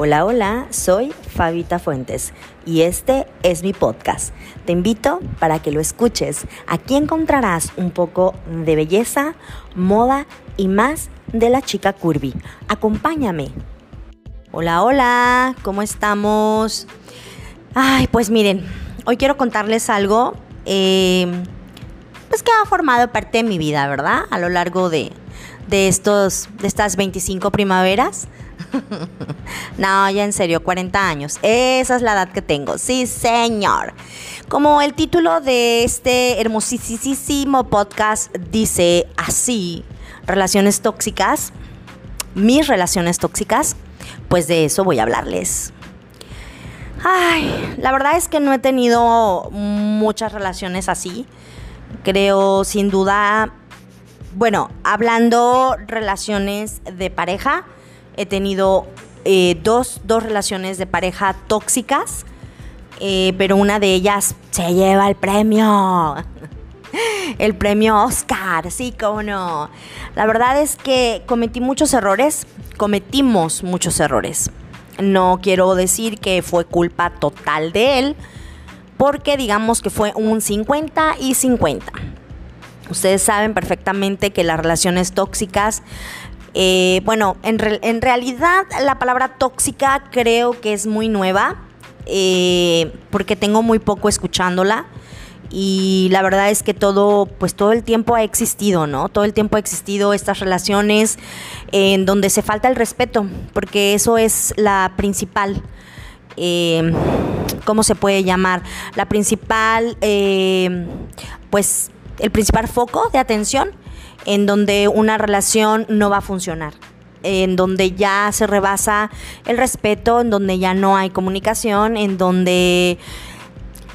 Hola, hola, soy Fabita Fuentes y este es mi podcast. Te invito para que lo escuches. Aquí encontrarás un poco de belleza, moda y más de la chica curvy. Acompáñame. Hola, hola, ¿cómo estamos? Ay, pues miren, hoy quiero contarles algo eh, pues que ha formado parte de mi vida, ¿verdad? A lo largo de, de, estos, de estas 25 primaveras. no, ya en serio, 40 años. Esa es la edad que tengo. Sí, señor. Como el título de este hermosísimo podcast dice así, relaciones tóxicas, mis relaciones tóxicas, pues de eso voy a hablarles. Ay, la verdad es que no he tenido muchas relaciones así. Creo sin duda, bueno, hablando relaciones de pareja, he tenido eh, dos, relaciones de pareja tóxicas, eh, pero una de ellas se lleva el premio. El premio Oscar, sí, cómo no. La verdad es que cometí muchos errores, cometimos muchos errores. No quiero decir que fue culpa total de él, porque digamos que fue un 50 y 50. Ustedes saben perfectamente que las relaciones tóxicas eh, bueno, en, realidad la palabra tóxica creo que es muy nueva, eh, porque tengo muy poco escuchándola. Y la verdad es que todo, pues todo el tiempo ha existido, ¿no? Todo el tiempo ha existido estas relaciones en donde se falta el respeto, porque eso es la principal, eh, ¿cómo se puede llamar? La principal, pues el principal foco de atención en donde una relación no va a funcionar en donde ya se rebasa el respeto, en donde ya no hay comunicación, en donde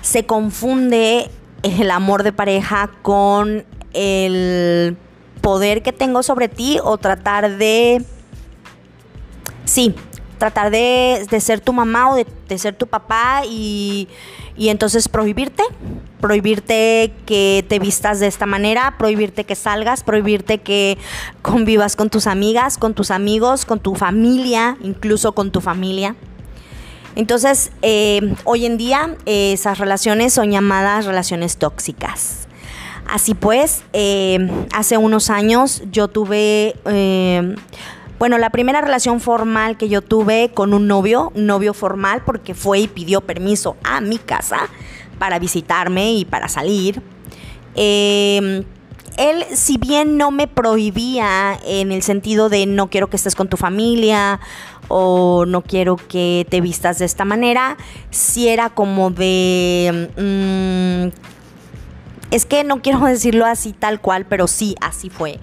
se confunde el amor de pareja con el poder que tengo sobre ti o tratar de, sí, tratar de, ser tu mamá o de, de ser tu papá y y entonces prohibirte, prohibirte que te vistas de esta manera, prohibirte que salgas, prohibirte que convivas con tus amigas, con tus amigos, con tu familia, incluso con tu familia. Entonces, eh, hoy en día esas relaciones son llamadas relaciones tóxicas. Así pues, eh, hace unos años yo tuve eh, bueno, la primera relación formal que yo tuve con un novio, novio formal, porque fue y pidió permiso a mi casa para visitarme y para salir. Em, él, si bien no me prohibía en el sentido de no quiero que estés con tu familia o no quiero que te vistas de esta manera, si era como de... Mm, es que no quiero decirlo así tal cual, pero sí, así fue.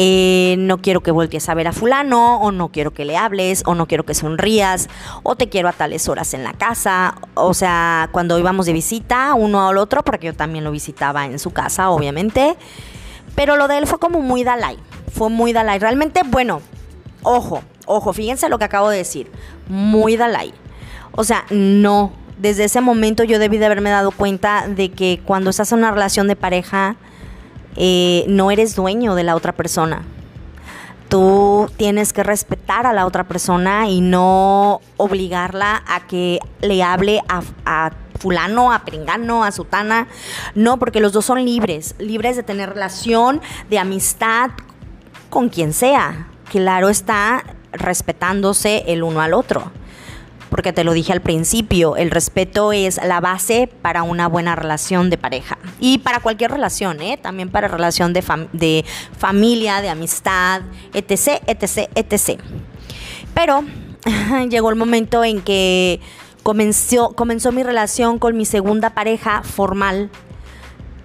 Eh, no quiero que voltees a ver a fulano, o no quiero que le hables, o no quiero que sonrías, o te quiero a tales horas en la casa. O sea, cuando íbamos de visita uno al otro, porque yo también lo visitaba en su casa, obviamente. Pero lo de él fue como muy Dalai. Fue muy Dalai. Realmente, bueno, ojo, ojo, fíjense lo que acabo de decir. Muy Dalai. O sea, no. Desde ese momento yo debí de haberme dado cuenta de que cuando estás en una relación de pareja, eh, no eres dueño de la otra persona. Tú tienes que respetar a la otra persona y no obligarla a que le hable a, fulano, a pringano, a sutana. No, porque los dos son libres, libres de tener relación, de amistad con quien sea. Claro está, respetándose el uno al otro porque te lo dije al principio, el respeto es la base para una buena relación de pareja y para cualquier relación, ¿eh? también para relación de, familia, de amistad, etc., etc., etc. Pero llegó el momento en que comenzó, comenzó mi relación con mi segunda pareja formal,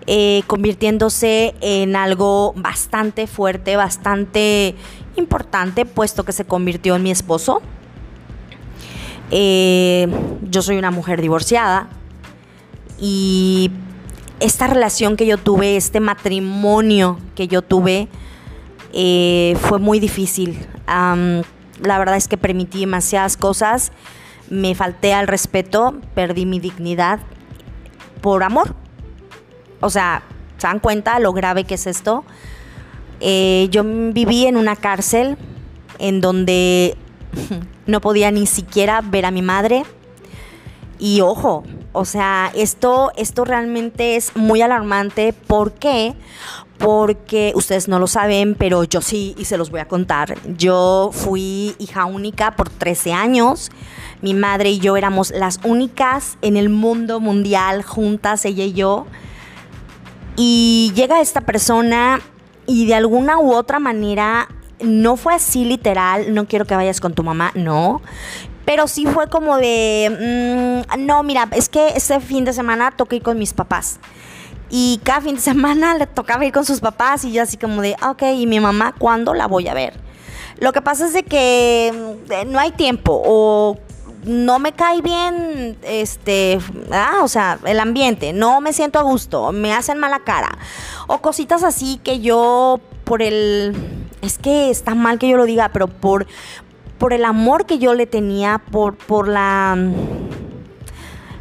eh, convirtiéndose en algo bastante fuerte, bastante importante, puesto que se convirtió en mi esposo. Eh, yo soy una mujer divorciada y esta relación que yo tuve, este matrimonio que yo tuve, eh, fue muy difícil. la verdad es que permití demasiadas cosas, me falté al respeto, perdí mi dignidad por amor. O sea, ¿se dan cuenta lo grave que es esto? Eh, yo viví en una cárcel en donde no podía ni siquiera ver a mi madre. Y ojo, o sea, esto, esto realmente es muy alarmante. ¿Por qué? Porque ustedes no lo saben, pero yo sí y se los voy a contar. Yo fui hija única por 13 años. Mi madre y yo éramos las únicas en el mundo mundial juntas, ella y yo. Y llega esta persona y de alguna u otra manera no fue así literal, no quiero que vayas con tu mamá, no. Pero sí fue como de, mm, no, mira, es que ese fin de semana toqué con mis papás. Y cada fin de semana le tocaba ir con sus papás y yo así como de, ah, ok, ¿y mi mamá cuándo la voy a ver? Lo que pasa es de que mm, no hay tiempo o no me cae bien, este, ah, o sea, el ambiente, no me siento a gusto, me hacen mala cara. O cositas así que yo, por el, es que está mal que yo lo diga, pero por, por el amor que yo le tenía, por, por la...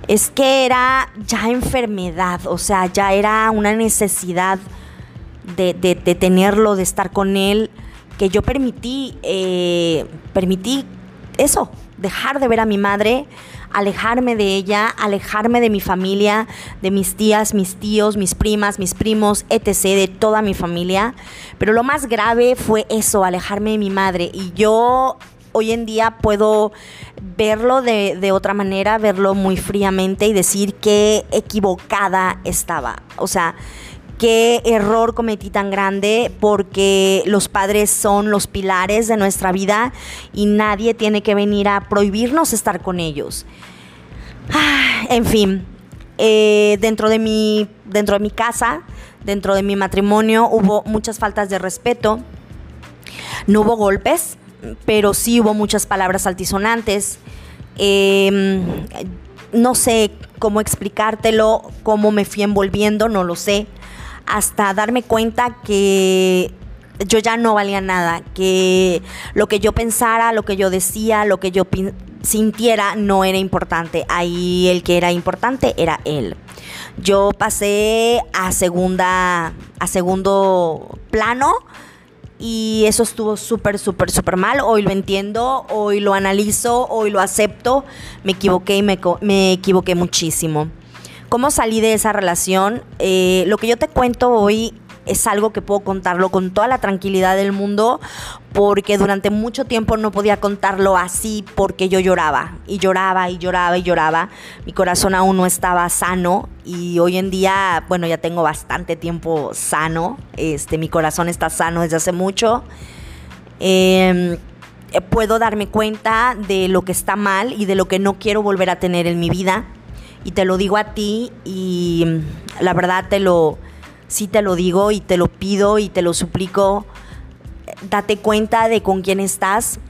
Es que era ya enfermedad, o sea, ya era una necesidad de, tenerlo, de estar con él, que yo permití, eh, permití eso, dejar de ver a mi madre, alejarme de ella, alejarme de mi familia, de mis tías, mis tíos, mis primas, mis primos, etc., de toda mi familia. Pero lo más grave fue eso, alejarme de mi madre. Y yo hoy en día puedo verlo de, otra manera, verlo muy fríamente y decir qué equivocada estaba. O sea, qué error cometí tan grande porque los padres son los pilares de nuestra vida y nadie tiene que venir a prohibirnos estar con ellos. Ah, en fin, eh, dentro, de mi, dentro de mi casa, dentro de mi matrimonio, hubo muchas faltas de respeto. No hubo golpes, pero sí hubo muchas palabras altisonantes. Em, no sé cómo explicártelo, cómo me fui envolviendo, no lo sé, hasta darme cuenta que yo ya no valía nada, que lo que yo pensara, lo que yo decía, lo que yo sintiera no era importante. Ahí el que era importante era él. Yo pasé a segunda a segundo plano y eso estuvo súper, súper, súper mal. Hoy lo entiendo, hoy lo analizo, hoy lo acepto. Me equivoqué y me, me equivoqué muchísimo. ¿Cómo salí de esa relación? Eh, lo que yo te cuento hoy es algo que puedo contarlo con toda la tranquilidad del mundo porque durante mucho tiempo no podía contarlo así porque yo lloraba y lloraba y lloraba y lloraba. Mi corazón aún no estaba sano y hoy en día, bueno, ya tengo bastante tiempo sano. Este, mi corazón está sano desde hace mucho. Em, puedo darme cuenta de lo que está mal y de lo que no quiero volver a tener en mi vida. Y te lo digo a ti y la verdad te lo sí te lo digo y te lo pido y te lo suplico, date cuenta de con quién estás.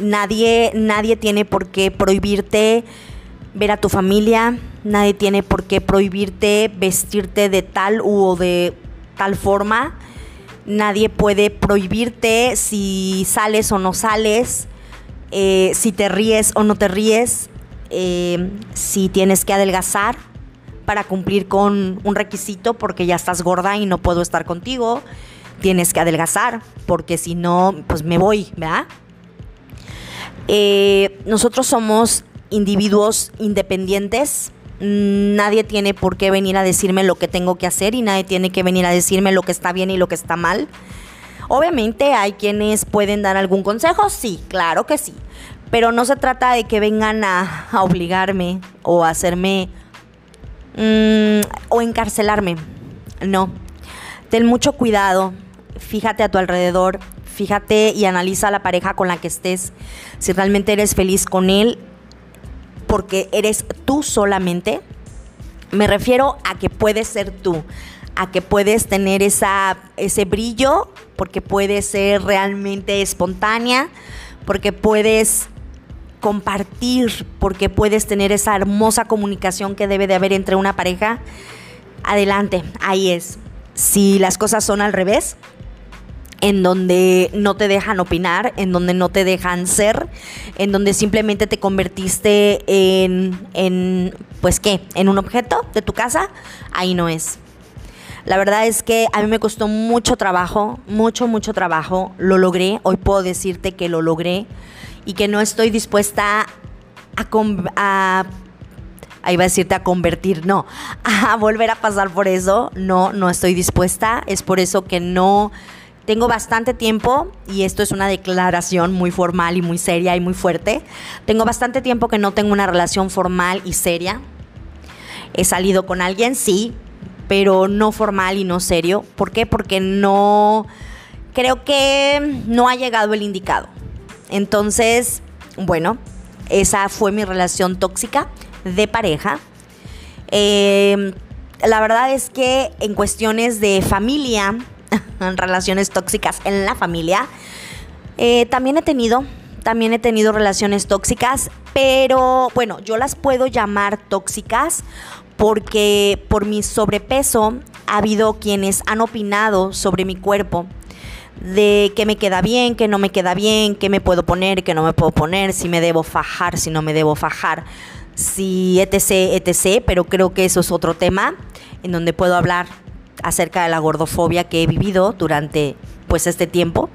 Nadie, nadie tiene por qué prohibirte ver a tu familia, nadie tiene por qué prohibirte vestirte de tal u de tal forma. Nadie puede prohibirte si sales o no sales, eh, si te ríes o no te ríes, eh, si tienes que adelgazar para cumplir con un requisito porque ya estás gorda y no puedo estar contigo. Tienes que adelgazar porque si no, pues me voy, ¿verdad? Eh, nosotros somos individuos independientes. Nadie tiene por qué venir a decirme lo que tengo que hacer y nadie tiene que venir a decirme lo que está bien y lo que está mal. Obviamente hay quienes pueden dar algún consejo, sí, claro que sí. Pero no se trata de que vengan a, obligarme o a hacerme Mm, o encarcelarme. No. Ten mucho cuidado. Fíjate a tu alrededor. Fíjate y analiza la pareja con la que estés. Si realmente eres feliz con él porque eres tú solamente. Me refiero a que puedes ser tú, a que puedes tener esa, ese brillo, porque puedes ser realmente espontánea, porque puedes compartir, porque puedes tener esa hermosa comunicación que debe de haber entre una pareja, adelante, ahí es. Si las cosas son al revés, en donde no te dejan opinar, en donde no te dejan ser, en donde simplemente te convertiste en, en pues qué, en un objeto de tu casa, ahí no es. La verdad es que a mí me costó mucho trabajo, mucho, mucho trabajo. Lo logré. Hoy puedo decirte que lo logré y que no estoy dispuesta a, a ahí va a decirte a convertir, no, a volver a pasar por eso, no, no estoy dispuesta, es por eso que no tengo bastante tiempo, y esto es una declaración muy formal y muy seria y muy fuerte, tengo bastante tiempo que no tengo una relación formal y seria. He salido con alguien, sí, pero no formal y no serio. ¿Por qué? Porque no, creo que no ha llegado el indicado. Entonces, bueno, esa fue mi relación tóxica de pareja. Eh, la verdad es que en cuestiones de familia, en relaciones tóxicas en la familia, eh, también he tenido, también he tenido relaciones tóxicas, pero bueno, yo las puedo llamar tóxicas porque por mi sobrepeso ha habido quienes han opinado sobre mi cuerpo de qué me queda bien, qué no me queda bien, qué me puedo poner, qué no me puedo poner, si me debo fajar, si no me debo fajar si etc, etc, pero creo que eso es otro tema en donde puedo hablar acerca de la gordofobia que he vivido durante pues este tiempo.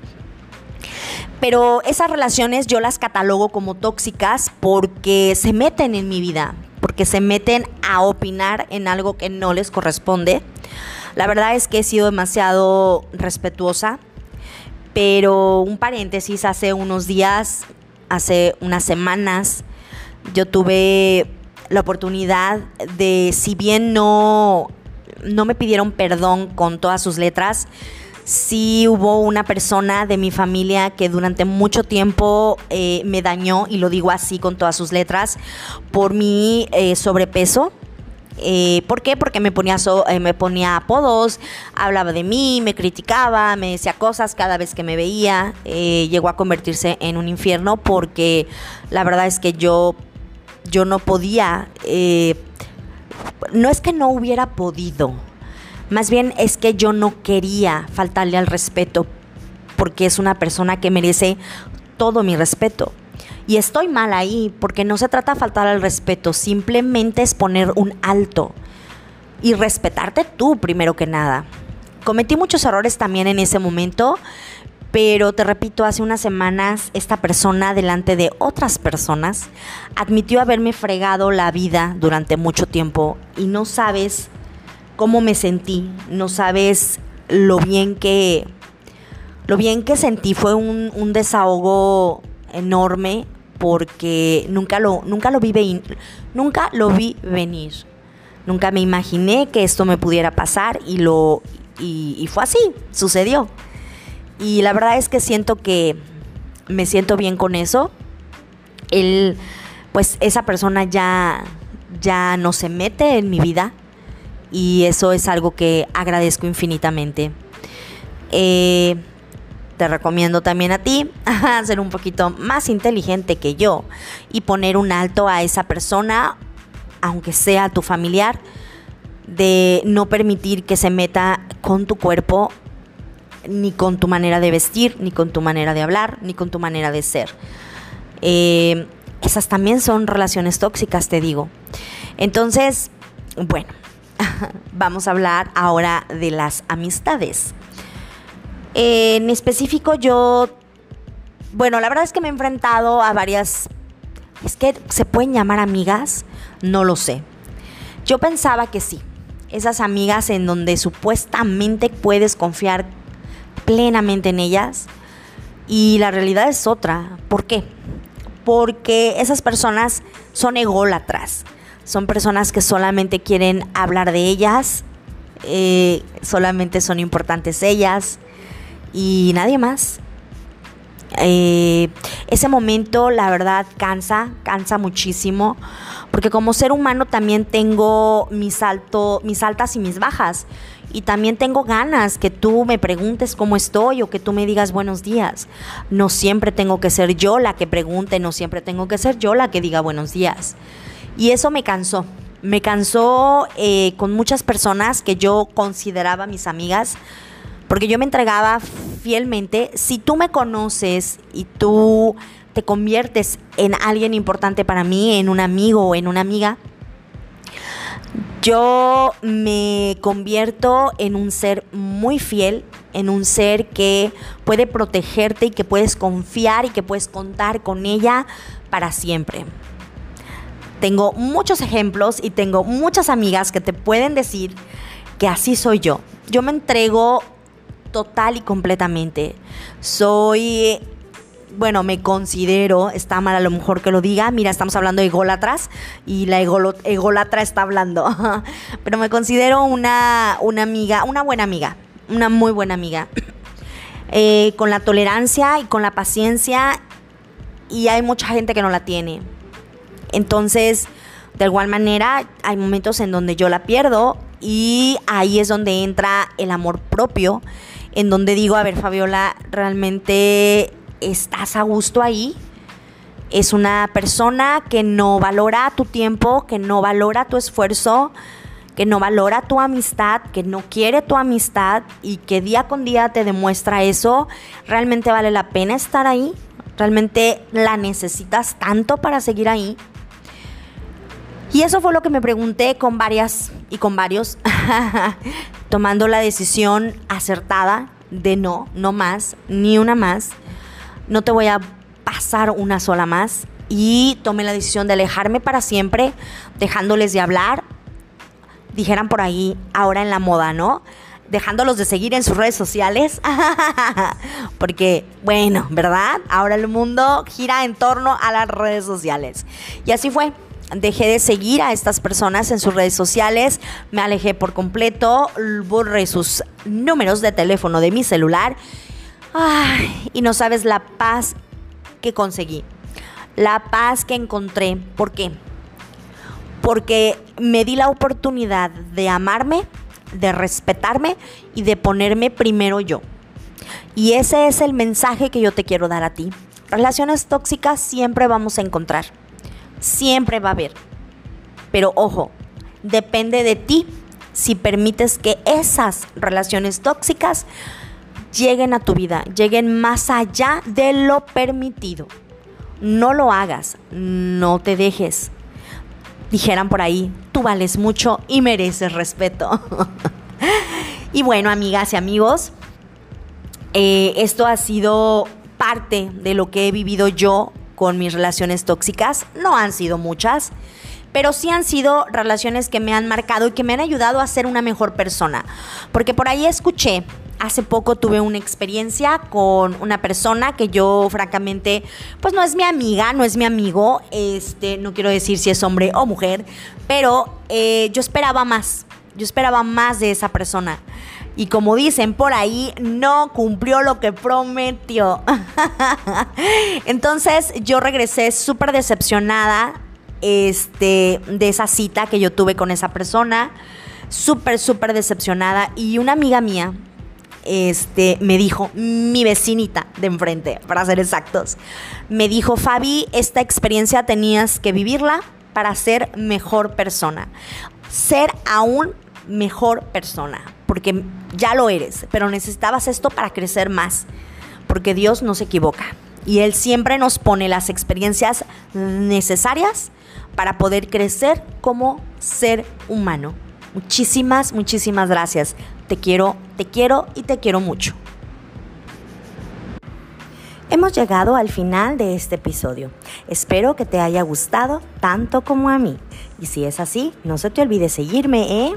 Pero esas relaciones yo las catalogo como tóxicas porque se meten en mi vida, porque se meten a opinar en algo que no les corresponde. La verdad es que he sido demasiado respetuosa, pero un paréntesis, hace unos días, hace unas semanas, yo tuve la oportunidad de, si bien no, no me pidieron perdón con todas sus letras, sí hubo una persona de mi familia que durante mucho tiempo eh, me dañó, y lo digo así con todas sus letras, por mi eh, sobrepeso. Eh, ¿Por qué? Porque me ponía, me ponía apodos, hablaba de mí, me criticaba, me decía cosas cada vez que me veía. llegó a convertirse en un infierno porque la verdad es que yo yo no podía, eh, no es que no hubiera podido, más bien es que yo no quería faltarle al respeto porque es una persona que merece todo mi respeto. Y estoy mal ahí porque no se trata de faltar al respeto, simplemente es poner un alto y respetarte tú primero que nada. Cometí muchos errores también en ese momento, pero te repito, hace unas semanas esta persona delante de otras personas admitió haberme fregado la vida durante mucho tiempo y no sabes cómo me sentí, no sabes lo bien que lo bien que sentí fue un, desahogo enorme porque nunca lo nunca lo vi nunca lo vi venir. Nunca me imaginé que esto me pudiera pasar y lo y fue así, sucedió. Y la verdad es que siento que me siento bien con eso. Él, pues esa persona ya, ya no se mete en mi vida y eso es algo que agradezco infinitamente. Eh, te recomiendo también a ti ser un poquito más inteligente que yo y poner un alto a esa persona, aunque sea tu familiar, de no permitir que se meta con tu cuerpo ni con tu manera de vestir, ni con tu manera de hablar, ni con tu manera de ser. Eh, esas también son relaciones tóxicas, te digo. Entonces, bueno, vamos a hablar ahora de las amistades. En específico yo, bueno, la verdad es que me he enfrentado a varias, es que se pueden llamar amigas, no lo sé. Yo pensaba que sí, esas amigas en donde supuestamente puedes confiar plenamente en ellas y la realidad es otra. ¿Por qué? Porque esas personas son ególatras, son personas que solamente quieren hablar de ellas, eh, solamente son importantes ellas y nadie más. Eh, ese momento, la verdad, cansa, cansa muchísimo, porque como ser humano también tengo mis, alto, mis altas y mis bajas y también tengo ganas que tú me preguntes cómo estoy o que tú me digas buenos días. No siempre tengo que ser yo la que pregunte, no siempre tengo que ser yo la que diga buenos días. Y eso me cansó. Me cansó eh, con muchas personas que yo consideraba mis amigas, porque yo me entregaba fielmente. Si tú me conoces y tú te conviertes en alguien importante para mí, en un amigo o en una amiga, yo me convierto en un ser muy fiel, en un ser que puede protegerte y que puedes confiar y que puedes contar con ella para siempre. Tengo muchos ejemplos y tengo muchas amigas que te pueden decir que así soy yo. Yo me entrego total y completamente. Soy bueno, me considero, está mal a lo mejor que lo diga, mira, estamos hablando de ególatras y la ególatra está hablando, pero me considero una, una amiga, una buena amiga, una muy buena amiga, eh, con la tolerancia y con la paciencia y hay mucha gente que no la tiene. Entonces, de igual manera, hay momentos en donde yo la pierdo y ahí es donde entra el amor propio, en donde digo, a ver, Fabiola, realmente estás a gusto ahí. Es una persona que no valora tu tiempo, que no valora tu esfuerzo, que no valora tu amistad, que no quiere tu amistad y que día con día te demuestra eso. ¿Realmente vale la pena estar ahí? ¿Realmente la necesitas tanto para seguir ahí? Y eso fue lo que me pregunté con varias y con varios, tomando la decisión acertada de no, no más, ni una más no te voy a pasar una sola más. Y tomé la decisión de alejarme para siempre, dejándoles de hablar, dijeran por ahí, ahora en la moda, ¿no? Dejándolos de seguir en sus redes sociales. Porque, bueno, ¿verdad? Ahora el mundo gira en torno a las redes sociales. Y así fue. Dejé de seguir a estas personas en sus redes sociales, me alejé por completo, borré sus números de teléfono de mi celular y no sabes la paz que conseguí. La paz que encontré. ¿Por qué? Porque me di la oportunidad de amarme, de respetarme y de ponerme primero yo. Y ese es el mensaje que yo te quiero dar a ti. Relaciones tóxicas siempre vamos a encontrar. Siempre va a haber. Pero ojo, depende de ti si permites que esas relaciones tóxicas lleguen a tu vida, lleguen más allá de lo permitido. No lo hagas, no te dejes. Dijeran por ahí, tú vales mucho y mereces respeto. y bueno, amigas y amigos, eh, esto ha sido parte de lo que he vivido yo con mis relaciones tóxicas. No han sido muchas, pero sí han sido relaciones que me han marcado y que me han ayudado a ser una mejor persona. Porque por ahí escuché hace poco tuve una experiencia con una persona que yo francamente, pues no es mi amiga, no es mi amigo, este, no quiero decir si es hombre o mujer, pero eh, yo esperaba más, yo esperaba más de esa persona. Y como dicen por ahí, no cumplió lo que prometió. Entonces yo regresé súper decepcionada este, de esa cita que yo tuve con esa persona. Súper, súper decepcionada. Y una amiga mía, este, me dijo, mi vecinita de enfrente, para ser exactos, me dijo, Fabi, esta experiencia tenías que vivirla para ser mejor persona. Ser aún mejor persona, porque ya lo eres, pero necesitabas esto para crecer más, porque Dios no se equivoca. Y Él siempre nos pone las experiencias necesarias para poder crecer como ser humano. Muchísimas, muchísimas gracias. Te quiero, te quiero y te quiero mucho. Hemos llegado al final de este episodio. Espero que te haya gustado tanto como a mí. Y si es así, no se te olvide seguirme, ¿eh?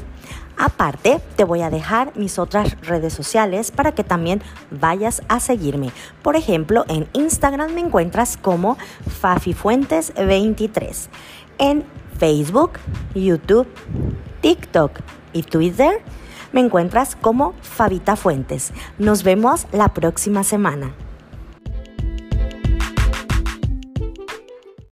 Aparte, te voy a dejar mis otras redes sociales para que también vayas a seguirme. Por ejemplo, en Instagram me encuentras como FafiFuentes23. En Facebook, YouTube, TikTok y Twitter me encuentras como Fabita Fuentes. Nos vemos la próxima semana.